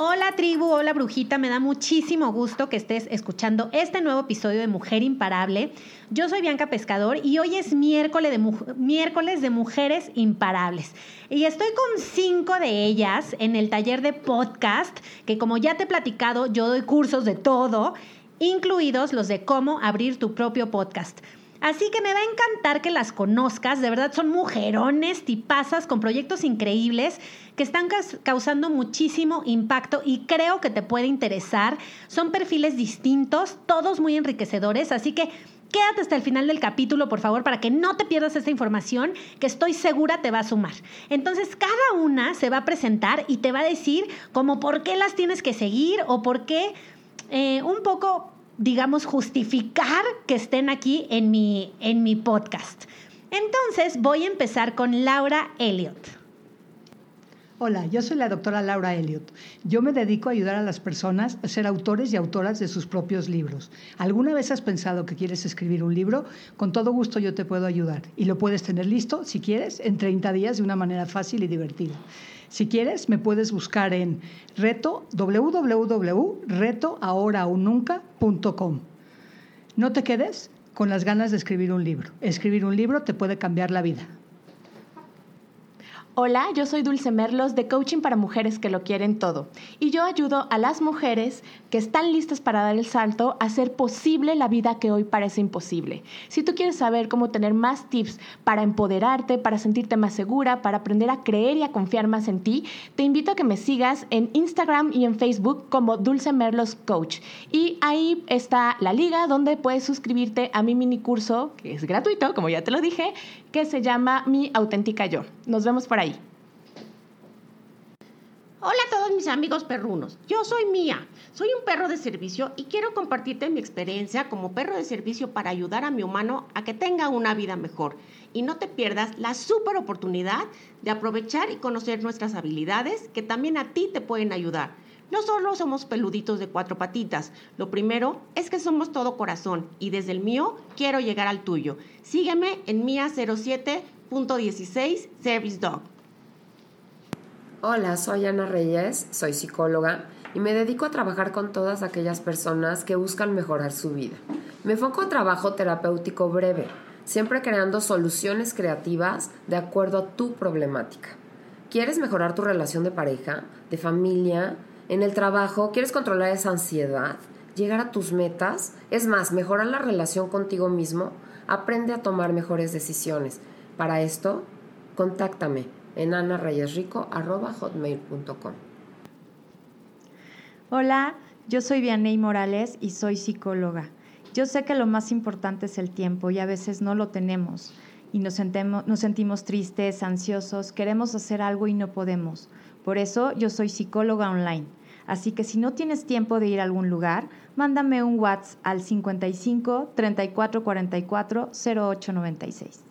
Hola tribu, hola brujita, me da muchísimo gusto que estés escuchando este nuevo episodio de Mujer Imparable. Yo soy Bianca Pescador y hoy es miércoles de, miércoles de Mujeres Imparables. Y estoy con cinco de ellas en el taller de podcast, que como ya te he platicado, yo doy cursos de todo, incluidos los de cómo abrir tu propio podcast. Así que me va a encantar que las conozcas, de verdad son mujerones, tipazas, con proyectos increíbles que están causando muchísimo impacto y creo que te puede interesar. Son perfiles distintos, todos muy enriquecedores, así que quédate hasta el final del capítulo, por favor, para que no te pierdas esta información que estoy segura te va a sumar. Entonces, cada una se va a presentar y te va a decir como por qué las tienes que seguir o por qué eh, un poco digamos, justificar que estén aquí en mi, en mi podcast. Entonces voy a empezar con Laura Elliott. Hola, yo soy la doctora Laura Elliott. Yo me dedico a ayudar a las personas a ser autores y autoras de sus propios libros. ¿Alguna vez has pensado que quieres escribir un libro? Con todo gusto yo te puedo ayudar. Y lo puedes tener listo, si quieres, en 30 días de una manera fácil y divertida. Si quieres, me puedes buscar en reto www.retoahoraonunca.com. No te quedes con las ganas de escribir un libro. Escribir un libro te puede cambiar la vida. Hola, yo soy Dulce Merlos de Coaching para Mujeres que lo quieren todo y yo ayudo a las mujeres que están listas para dar el salto a hacer posible la vida que hoy parece imposible. Si tú quieres saber cómo tener más tips para empoderarte, para sentirte más segura, para aprender a creer y a confiar más en ti, te invito a que me sigas en Instagram y en Facebook como Dulce Merlos Coach. Y ahí está la liga donde puedes suscribirte a mi mini curso, que es gratuito, como ya te lo dije, que se llama Mi auténtica yo. Nos vemos por ahí. Hola a todos mis amigos perrunos, yo soy Mía, soy un perro de servicio y quiero compartirte mi experiencia como perro de servicio para ayudar a mi humano a que tenga una vida mejor. Y no te pierdas la super oportunidad de aprovechar y conocer nuestras habilidades que también a ti te pueden ayudar. No solo somos peluditos de cuatro patitas, lo primero es que somos todo corazón y desde el mío quiero llegar al tuyo. Sígueme en Mía07.16 Service Dog. Hola, soy Ana Reyes, soy psicóloga y me dedico a trabajar con todas aquellas personas que buscan mejorar su vida. Me enfoco a trabajo terapéutico breve, siempre creando soluciones creativas de acuerdo a tu problemática. ¿Quieres mejorar tu relación de pareja, de familia, en el trabajo? ¿Quieres controlar esa ansiedad? ¿Llegar a tus metas? Es más, mejorar la relación contigo mismo. Aprende a tomar mejores decisiones. Para esto, contáctame en anarrayesrico.com. Hola, yo soy Vianey Morales y soy psicóloga. Yo sé que lo más importante es el tiempo y a veces no lo tenemos y nos, nos sentimos tristes, ansiosos, queremos hacer algo y no podemos. Por eso yo soy psicóloga online. Así que si no tienes tiempo de ir a algún lugar, mándame un WhatsApp al 55 34 44 0896.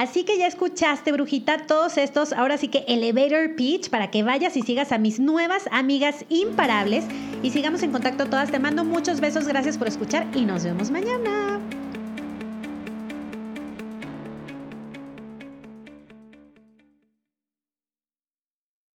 Así que ya escuchaste, brujita, todos estos, ahora sí que elevator pitch para que vayas y sigas a mis nuevas amigas imparables y sigamos en contacto todas. Te mando muchos besos, gracias por escuchar y nos vemos mañana.